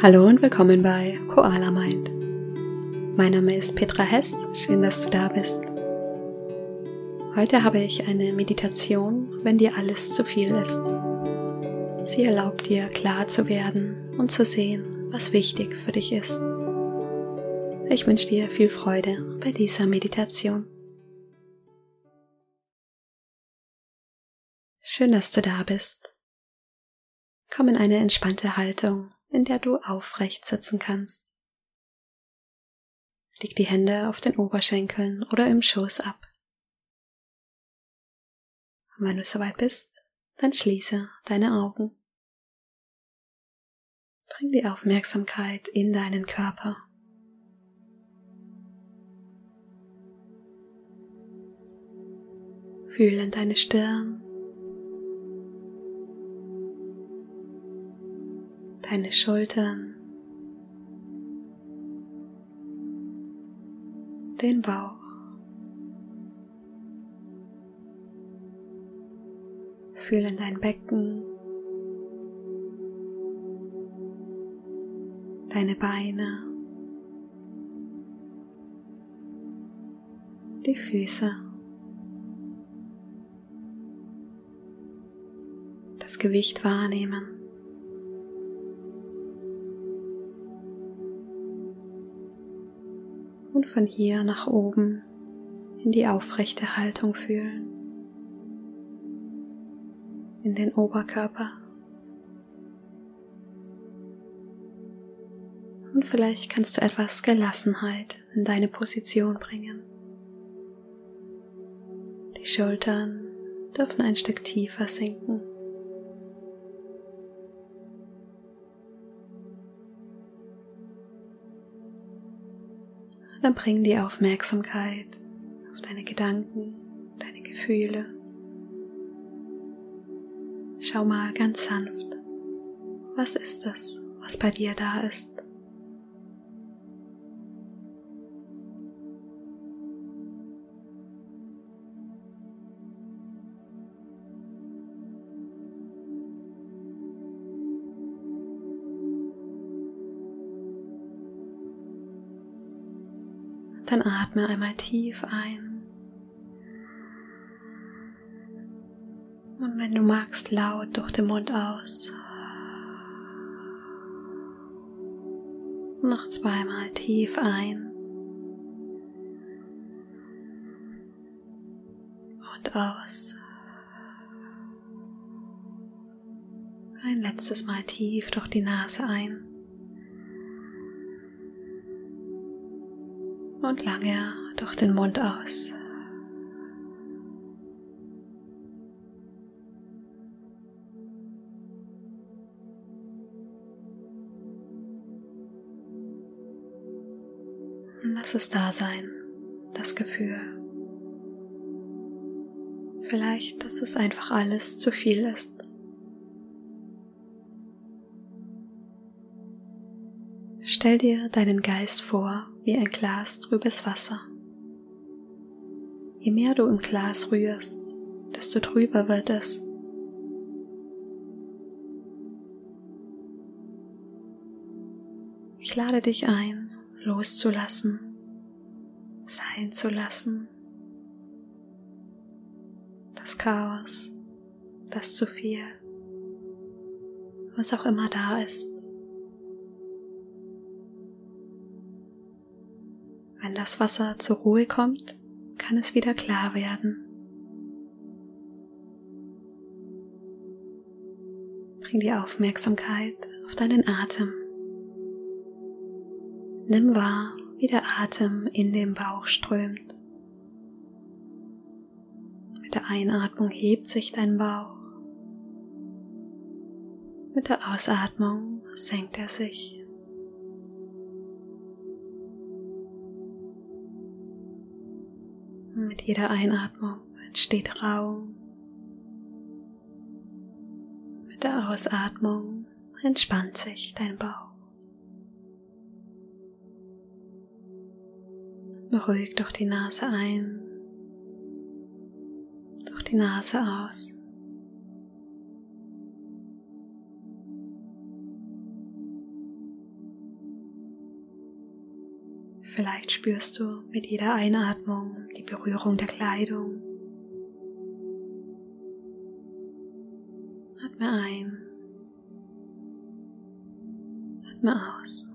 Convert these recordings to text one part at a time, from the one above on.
Hallo und willkommen bei Koala Mind. Mein Name ist Petra Hess, schön, dass du da bist. Heute habe ich eine Meditation, wenn dir alles zu viel ist. Sie erlaubt dir klar zu werden und zu sehen, was wichtig für dich ist. Ich wünsche dir viel Freude bei dieser Meditation. Schön, dass du da bist. Komm in eine entspannte Haltung in der du aufrecht sitzen kannst. Leg die Hände auf den Oberschenkeln oder im Schoß ab. Und wenn du soweit bist, dann schließe deine Augen. Bring die Aufmerksamkeit in deinen Körper. Fühle in deine Stirn, deine Schultern, den Bauch. Fühle in dein Becken, deine Beine, die Füße, das Gewicht wahrnehmen. Und von hier nach oben in die aufrechte Haltung fühlen, in den Oberkörper. Und vielleicht kannst du etwas Gelassenheit in deine Position bringen. Die Schultern dürfen ein Stück tiefer sinken. Dann bring die Aufmerksamkeit auf deine Gedanken, deine Gefühle. Schau mal ganz sanft, was ist es, was bei dir da ist? Dann atme einmal tief ein. Und wenn du magst, laut durch den Mund aus. Noch zweimal tief ein. Und aus. Ein letztes Mal tief durch die Nase ein. Und lange durch den Mund aus. lass es da sein, das Gefühl. Vielleicht, dass es einfach alles zu viel ist. Stell dir deinen Geist vor wie ein Glas trübes Wasser. Je mehr du im Glas rührst, desto trüber wird es. Ich lade dich ein, loszulassen, sein zu lassen. Das Chaos, das zu viel, was auch immer da ist. Wenn das Wasser zur Ruhe kommt, kann es wieder klar werden. Bring die Aufmerksamkeit auf deinen Atem. Nimm wahr, wie der Atem in den Bauch strömt. Mit der Einatmung hebt sich dein Bauch. Mit der Ausatmung senkt er sich. Mit jeder Einatmung entsteht Raum. Mit der Ausatmung entspannt sich dein Bauch. Beruhig durch die Nase ein, durch die Nase aus. Vielleicht spürst du mit jeder Einatmung die Berührung der Kleidung. Atme ein. Atme aus.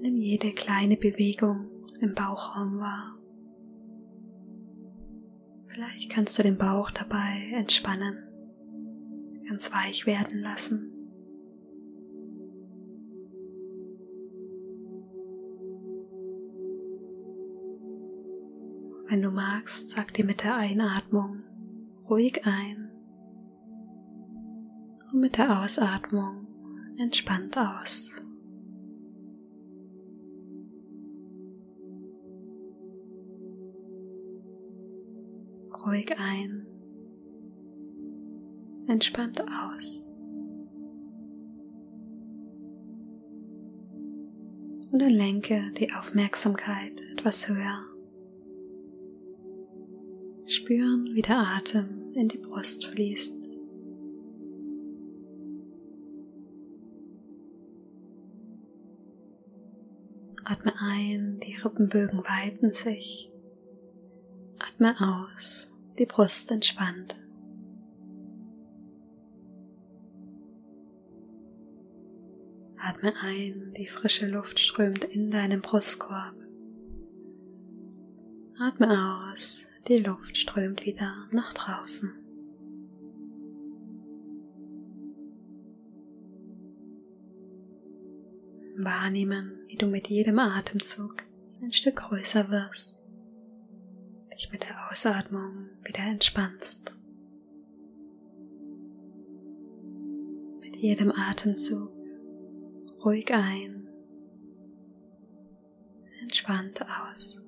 Nimm jede kleine Bewegung im Bauchraum wahr. Vielleicht kannst du den Bauch dabei entspannen, ganz weich werden lassen. Wenn du magst, sag dir mit der Einatmung ruhig ein und mit der Ausatmung entspannt aus. Ruhig ein, entspannt aus. Und dann lenke die Aufmerksamkeit etwas höher. Spüren, wie der Atem in die Brust fließt. Atme ein, die Rippenbögen weiten sich. Atme aus die Brust entspannt. Atme ein, die frische Luft strömt in deinen Brustkorb. Atme aus, die Luft strömt wieder nach draußen. Wahrnehmen, wie du mit jedem Atemzug ein Stück größer wirst dich mit der Ausatmung wieder entspannst. Mit jedem Atemzug ruhig ein, entspannt aus.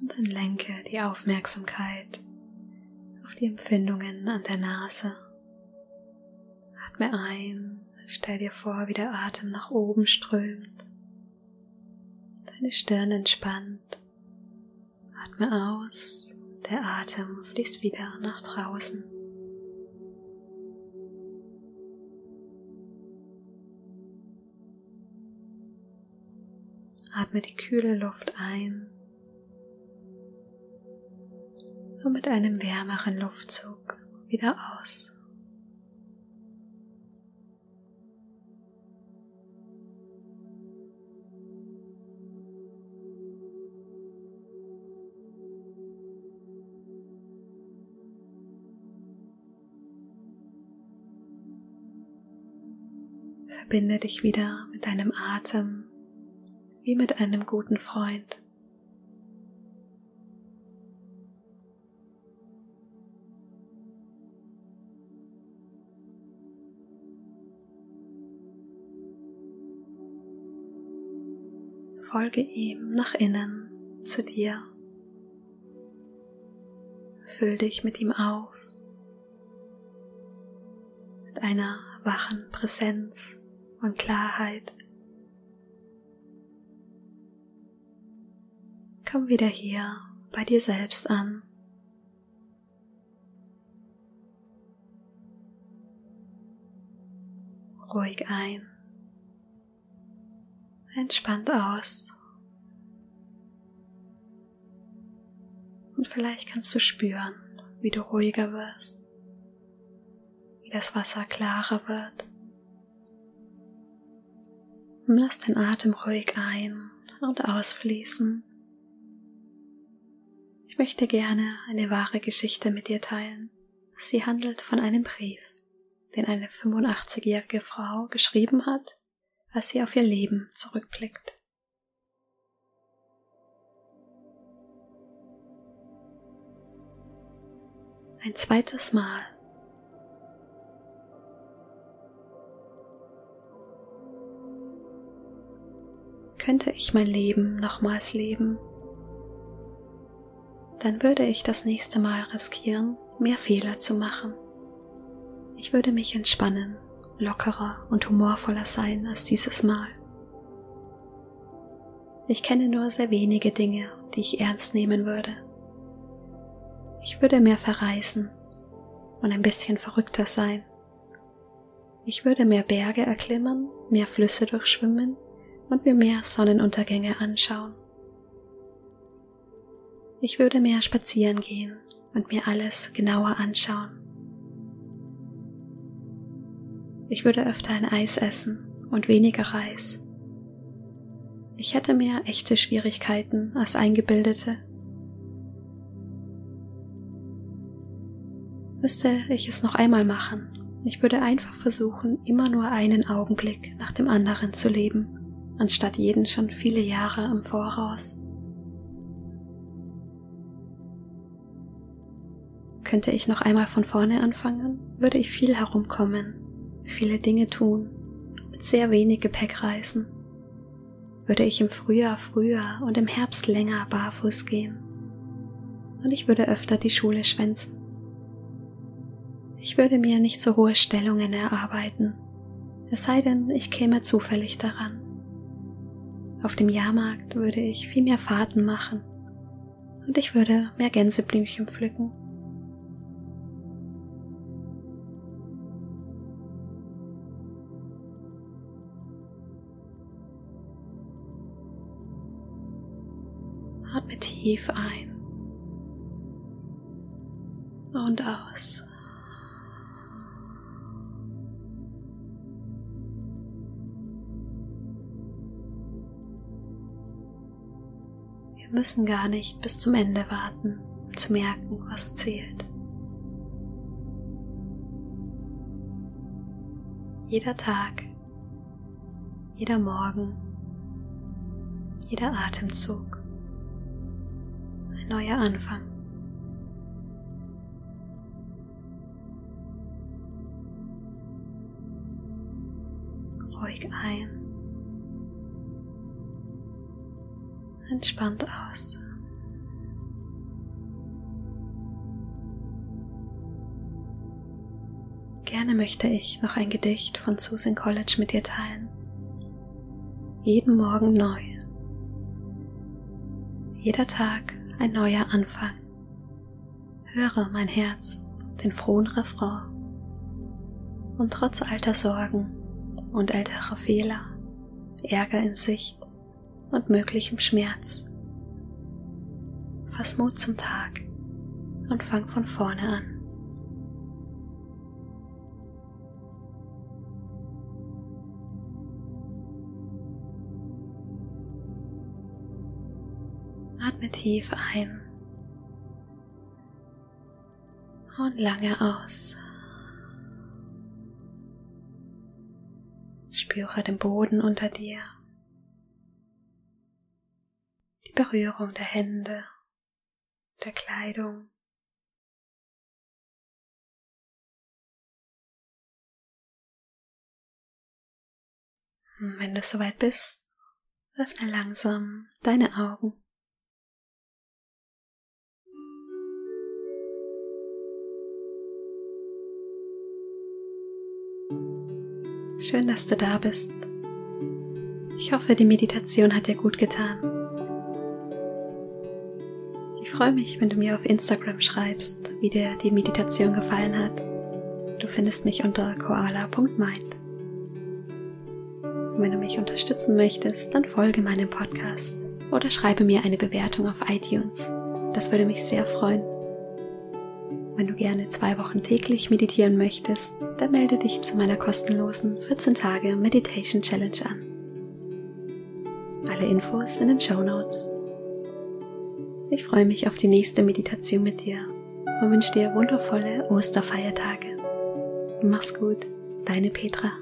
Und dann lenke die Aufmerksamkeit auf die Empfindungen an der Nase. Atme ein Stell dir vor, wie der Atem nach oben strömt, deine Stirn entspannt. Atme aus, der Atem fließt wieder nach draußen. Atme die kühle Luft ein und mit einem wärmeren Luftzug wieder aus. Verbinde dich wieder mit deinem Atem wie mit einem guten Freund. Folge ihm nach innen zu dir. Füll dich mit ihm auf, mit einer wachen Präsenz und Klarheit. Komm wieder hier bei dir selbst an. Ruhig ein, entspannt aus. Und vielleicht kannst du spüren, wie du ruhiger wirst, wie das Wasser klarer wird Lass den Atem ruhig ein und ausfließen. Ich möchte gerne eine wahre Geschichte mit dir teilen. Sie handelt von einem Brief, den eine 85-jährige Frau geschrieben hat, als sie auf ihr Leben zurückblickt. Ein zweites Mal könnte ich mein Leben nochmals leben, dann würde ich das nächste Mal riskieren, mehr Fehler zu machen. Ich würde mich entspannen, lockerer und humorvoller sein als dieses Mal. Ich kenne nur sehr wenige Dinge, die ich ernst nehmen würde. Ich würde mehr verreisen und ein bisschen verrückter sein. Ich würde mehr Berge erklimmen, mehr Flüsse durchschwimmen und mir mehr Sonnenuntergänge anschauen. Ich würde mehr spazieren gehen und mir alles genauer anschauen. Ich würde öfter ein Eis essen und weniger Reis. Ich hätte mehr echte Schwierigkeiten als eingebildete. Müsste ich es noch einmal machen, ich würde einfach versuchen, immer nur einen Augenblick nach dem anderen zu leben, anstatt jeden schon viele Jahre im Voraus. Könnte ich noch einmal von vorne anfangen, würde ich viel herumkommen, viele Dinge tun, mit sehr wenig Gepäck reisen. Würde ich im Frühjahr früher und im Herbst länger barfuß gehen. Und ich würde öfter die Schule schwänzen. Ich würde mir nicht so hohe Stellungen erarbeiten, es sei denn, ich käme zufällig daran. Auf dem Jahrmarkt würde ich viel mehr Fahrten machen und ich würde mehr Gänseblümchen pflücken. Atme tief ein und aus. Wir müssen gar nicht bis zum Ende warten, um zu merken, was zählt. Jeder Tag, jeder Morgen, jeder Atemzug, ein neuer Anfang. Ruhig ein entspannt aus. Gerne möchte ich noch ein Gedicht von Susan College mit dir teilen. Jeden Morgen neu. Jeder Tag ein neuer Anfang. Höre mein Herz, den frohen Refrain. Und trotz alter Sorgen und älterer Fehler, Ärger in Sicht, und möglichem Schmerz. Fass Mut zum Tag und fang von vorne an. Atme tief ein und lange aus. Spüre den Boden unter dir Berührung der Hände, der Kleidung. Und wenn du soweit bist, öffne langsam deine Augen. Schön, dass du da bist. Ich hoffe, die Meditation hat dir gut getan. Ich freue mich, wenn du mir auf Instagram schreibst, wie dir die Meditation gefallen hat. Du findest mich unter koala.mind. Wenn du mich unterstützen möchtest, dann folge meinem Podcast oder schreibe mir eine Bewertung auf iTunes. Das würde mich sehr freuen. Wenn du gerne zwei Wochen täglich meditieren möchtest, dann melde dich zu meiner kostenlosen 14 Tage Meditation Challenge an. Alle Infos in den Show Notes. Ich freue mich auf die nächste Meditation mit dir und wünsche dir wundervolle Osterfeiertage. Mach's gut, deine Petra.